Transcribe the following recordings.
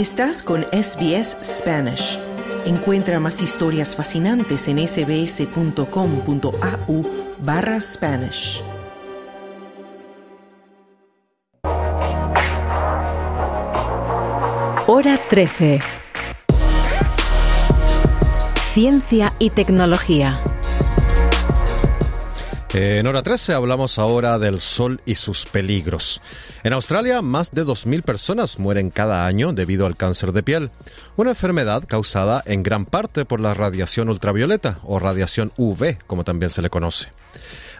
Estás con SBS Spanish. Encuentra más historias fascinantes en sbs.com.au barra Spanish. Hora 13. Ciencia y tecnología. En hora 13 hablamos ahora del sol y sus peligros. En Australia, más de 2.000 personas mueren cada año debido al cáncer de piel, una enfermedad causada en gran parte por la radiación ultravioleta o radiación UV, como también se le conoce.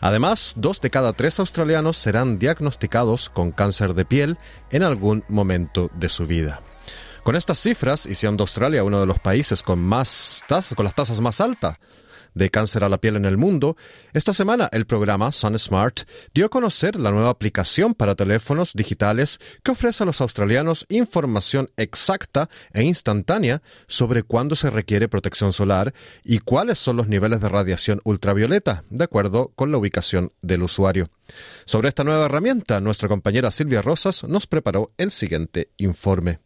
Además, dos de cada tres australianos serán diagnosticados con cáncer de piel en algún momento de su vida. Con estas cifras, y siendo Australia uno de los países con, más con las tasas más altas de cáncer a la piel en el mundo, esta semana el programa Sun Smart dio a conocer la nueva aplicación para teléfonos digitales que ofrece a los australianos información exacta e instantánea sobre cuándo se requiere protección solar y cuáles son los niveles de radiación ultravioleta, de acuerdo con la ubicación del usuario. Sobre esta nueva herramienta, nuestra compañera Silvia Rosas nos preparó el siguiente informe.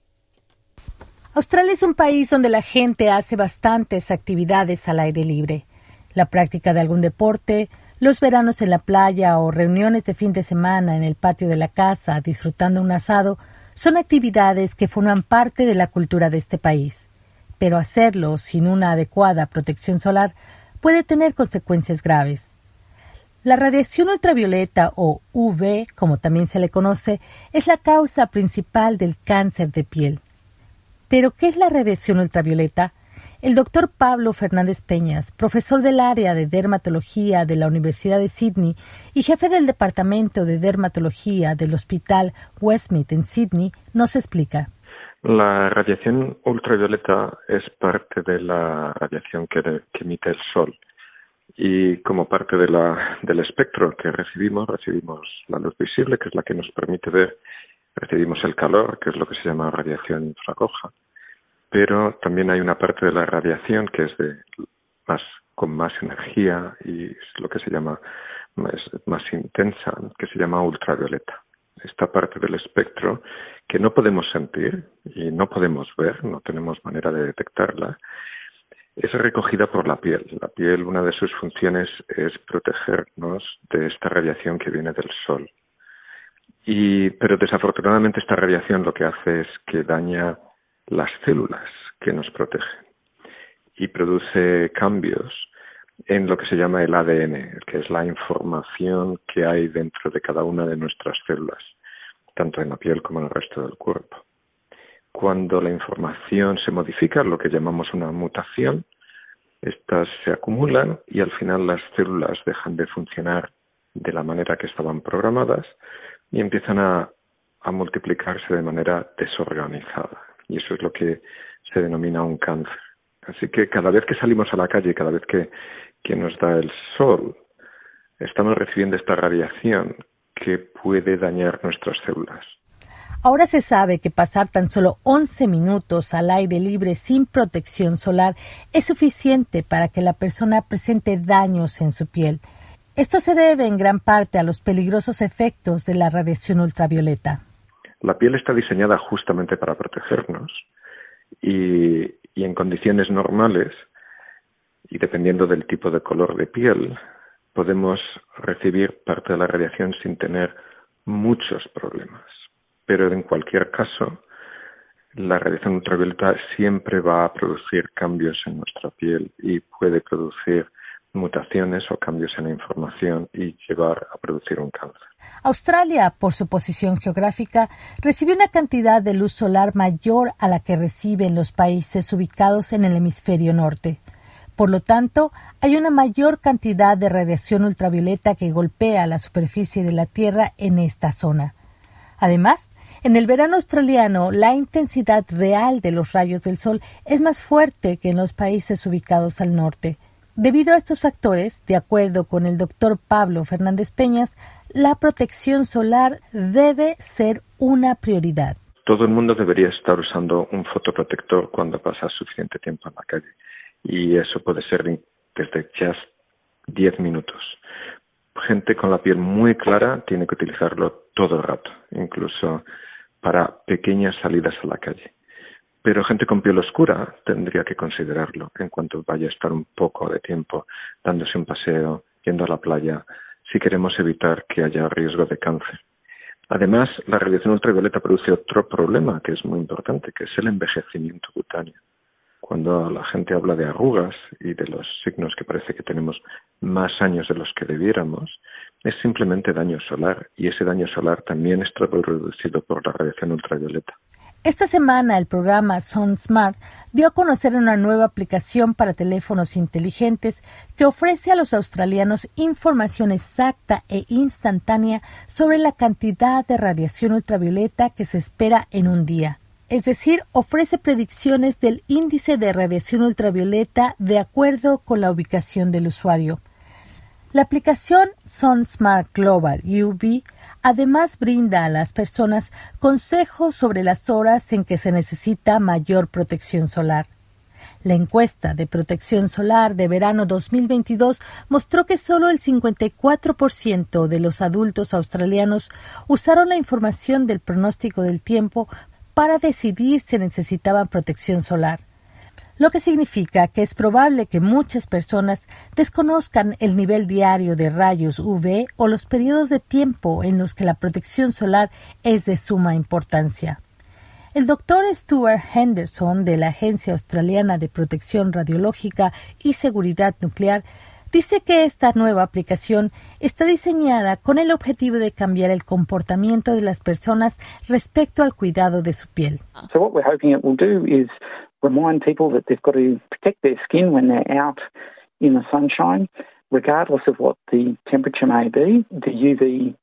Australia es un país donde la gente hace bastantes actividades al aire libre la práctica de algún deporte, los veranos en la playa o reuniones de fin de semana en el patio de la casa disfrutando un asado son actividades que forman parte de la cultura de este país. Pero hacerlo sin una adecuada protección solar puede tener consecuencias graves. La radiación ultravioleta o UV, como también se le conoce, es la causa principal del cáncer de piel. Pero, ¿qué es la radiación ultravioleta? El doctor Pablo Fernández Peñas, profesor del área de dermatología de la Universidad de Sydney y jefe del departamento de dermatología del Hospital Westmead en Sydney, nos explica. La radiación ultravioleta es parte de la radiación que, emite el Sol y como parte del espectro que recibimos, recibimos la luz visible, que es la que nos permite ver, recibimos el calor, que es lo que se llama radiación infrarroja, pero también hay una parte de la radiación que es de más con más energía y es lo que se llama más, más intensa, que se llama ultravioleta. Esta parte del espectro que no podemos sentir y no podemos ver, no tenemos manera de detectarla, es recogida por la piel. La piel, una de sus funciones es protegernos de esta radiación que viene del sol. Y, pero desafortunadamente esta radiación lo que hace es que daña las células que nos protegen y produce cambios en lo que se llama el ADN, que es la información que hay dentro de cada una de nuestras células, tanto en la piel como en el resto del cuerpo. Cuando la información se modifica, lo que llamamos una mutación, estas se acumulan y al final las células dejan de funcionar de la manera que estaban programadas y empiezan a, a multiplicarse de manera desorganizada y eso es lo que se denomina un cáncer. Así que cada vez que salimos a la calle, cada vez que, que nos da el sol, estamos recibiendo esta radiación que puede dañar nuestras células. Ahora se sabe que pasar tan solo 11 minutos al aire libre sin protección solar es suficiente para que la persona presente daños en su piel. Esto se debe en gran parte a los peligrosos efectos de la radiación ultravioleta. La piel está diseñada justamente para protegernos y, en condiciones normales y dependiendo del tipo de color de piel, podemos recibir parte de la radiación sin tener muchos problemas. Pero en cualquier caso, la radiación ultravioleta siempre va a producir cambios en nuestra piel y puede producir mutaciones o cambios en la información y llevar a producir un cáncer. Australia, por su posición geográfica, recibe una cantidad de luz solar mayor a la que reciben los países ubicados en el hemisferio norte. Por lo tanto, hay una mayor cantidad de radiación ultravioleta que golpea la superficie de la Tierra en esta zona. Además, en el verano australiano, la intensidad real de los rayos del sol es más fuerte que en los países ubicados al norte. Debido a estos factores, de acuerdo con el doctor Pablo Fernández Peñas, la protección solar debe ser una prioridad. Todo el mundo debería estar usando un fotoprotector cuando pasa suficiente tiempo en la calle. Y eso puede ser desde just 10 minutos. Gente con la piel muy clara tiene que utilizarlo todo el rato, incluso para pequeñas salidas a la calle. Pero gente con piel oscura tendría que considerarlo en cuanto vaya a estar un poco de tiempo dándose un paseo, yendo a la playa, si queremos evitar que haya riesgo de cáncer. Además, la radiación ultravioleta produce otro problema que es muy importante, que es el envejecimiento cutáneo. Cuando la gente habla de arrugas y de los signos que parece que tenemos más años de los que debiéramos, es simplemente daño solar y ese daño solar también está producido por la radiación ultravioleta. Esta semana el programa Sun Smart dio a conocer una nueva aplicación para teléfonos inteligentes que ofrece a los australianos información exacta e instantánea sobre la cantidad de radiación ultravioleta que se espera en un día. Es decir, ofrece predicciones del índice de radiación ultravioleta de acuerdo con la ubicación del usuario. La aplicación Sun Smart Global UV Además, brinda a las personas consejos sobre las horas en que se necesita mayor protección solar. La encuesta de protección solar de verano 2022 mostró que solo el 54% de los adultos australianos usaron la información del pronóstico del tiempo para decidir si necesitaban protección solar lo que significa que es probable que muchas personas desconozcan el nivel diario de rayos UV o los periodos de tiempo en los que la protección solar es de suma importancia. El doctor Stuart Henderson de la Agencia Australiana de Protección Radiológica y Seguridad Nuclear dice que esta nueva aplicación está diseñada con el objetivo de cambiar el comportamiento de las personas respecto al cuidado de su piel remind people that they've got to protect their skin when they're out in the sunshine, regardless of what the temperature may be. The UV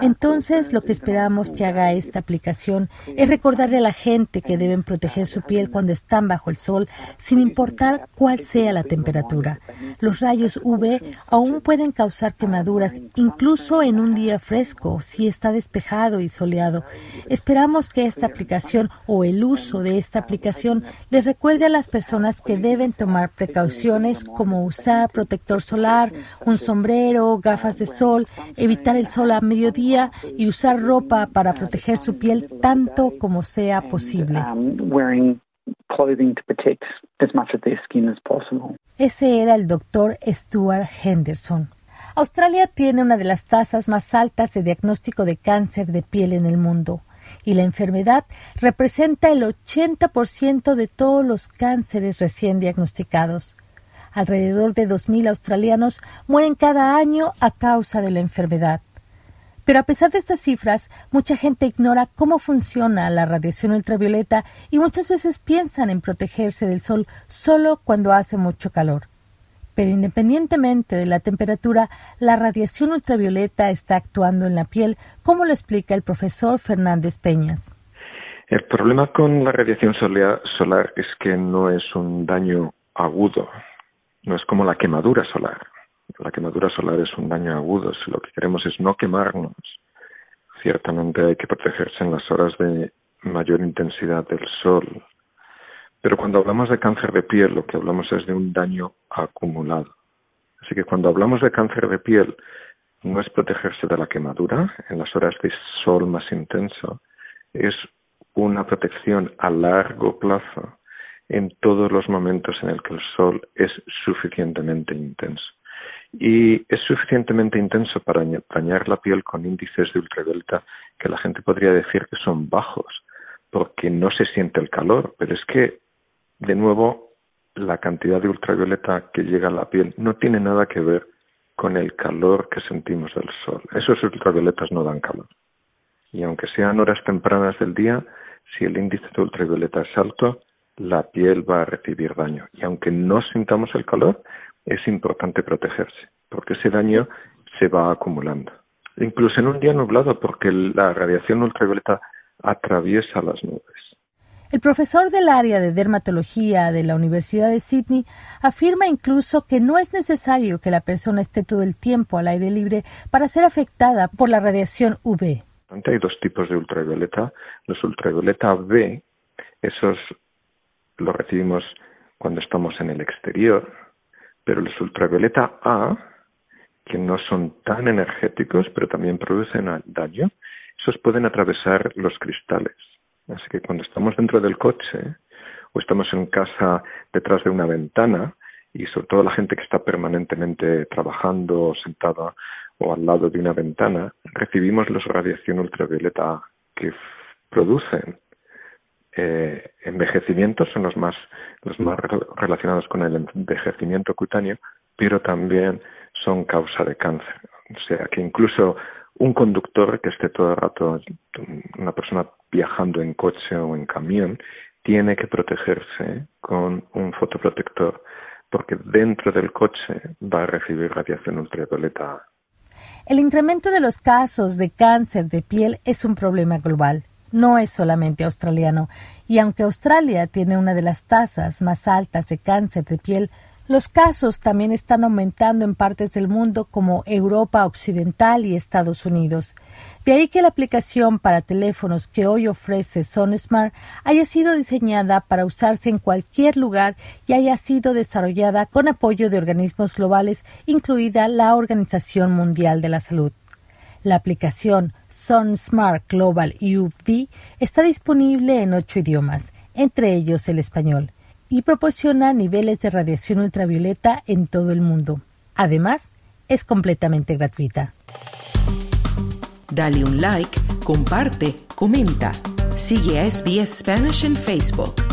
Entonces, lo que esperamos que haga esta aplicación es recordarle a la gente que deben proteger su piel cuando están bajo el sol, sin importar cuál sea la temperatura. Los rayos UV aún pueden causar quemaduras, incluso en un día fresco, si está despejado y soleado. Esperamos que esta aplicación o el uso de esta aplicación les recuerde a las personas que deben tomar precauciones como usar protector solar, un sombrero, gafas de sol, evitar el sol a mediodía y usar ropa para proteger su piel tanto como sea posible. Um, Ese era el doctor Stuart Henderson. Australia tiene una de las tasas más altas de diagnóstico de cáncer de piel en el mundo y la enfermedad representa el 80% de todos los cánceres recién diagnosticados. Alrededor de 2.000 australianos mueren cada año a causa de la enfermedad. Pero a pesar de estas cifras, mucha gente ignora cómo funciona la radiación ultravioleta y muchas veces piensan en protegerse del sol solo cuando hace mucho calor. Pero independientemente de la temperatura, la radiación ultravioleta está actuando en la piel, como lo explica el profesor Fernández Peñas. El problema con la radiación solar es que no es un daño agudo, no es como la quemadura solar. La quemadura solar es un daño agudo. Si lo que queremos es no quemarnos, ciertamente hay que protegerse en las horas de mayor intensidad del sol. Pero cuando hablamos de cáncer de piel, lo que hablamos es de un daño acumulado. Así que cuando hablamos de cáncer de piel, no es protegerse de la quemadura en las horas de sol más intenso, es una protección a largo plazo en todos los momentos en el que el sol es suficientemente intenso y es suficientemente intenso para dañar la piel con índices de ultravioleta que la gente podría decir que son bajos porque no se siente el calor, pero es que, de nuevo, la cantidad de ultravioleta que llega a la piel no tiene nada que ver con el calor que sentimos del sol. Esos ultravioletas no dan calor. Y aunque sean horas tempranas del día, si el índice de ultravioleta es alto, la piel va a recibir daño. Y aunque no sintamos el calor, es importante protegerse, porque ese daño se va acumulando. Incluso en un día nublado, porque la radiación ultravioleta atraviesa las nubes. El profesor del área de dermatología de la Universidad de Sydney afirma incluso que no es necesario que la persona esté todo el tiempo al aire libre para ser afectada por la radiación UV. Hay dos tipos de ultravioleta. Los ultravioleta B, esos los recibimos cuando estamos en el exterior, pero los ultravioleta A, que no son tan energéticos, pero también producen daño, esos pueden atravesar los cristales. Así que cuando estamos dentro del coche o estamos en casa detrás de una ventana, y sobre todo la gente que está permanentemente trabajando sentada o al lado de una ventana, recibimos la radiación ultravioleta que producen eh, envejecimientos, son los más, los más relacionados con el envejecimiento cutáneo, pero también son causa de cáncer. O sea que incluso un conductor que esté todo el rato, una persona viajando en coche o en camión, tiene que protegerse con un fotoprotector porque dentro del coche va a recibir radiación ultravioleta. El incremento de los casos de cáncer de piel es un problema global no es solamente australiano, y aunque Australia tiene una de las tasas más altas de cáncer de piel, los casos también están aumentando en partes del mundo como Europa Occidental y Estados Unidos. De ahí que la aplicación para teléfonos que hoy ofrece SonSmart haya sido diseñada para usarse en cualquier lugar y haya sido desarrollada con apoyo de organismos globales, incluida la Organización Mundial de la Salud. La aplicación Sun Smart Global UV está disponible en ocho idiomas, entre ellos el español, y proporciona niveles de radiación ultravioleta en todo el mundo. Además, es completamente gratuita. Dale un like, comparte, comenta. Sigue a SBS Spanish en Facebook.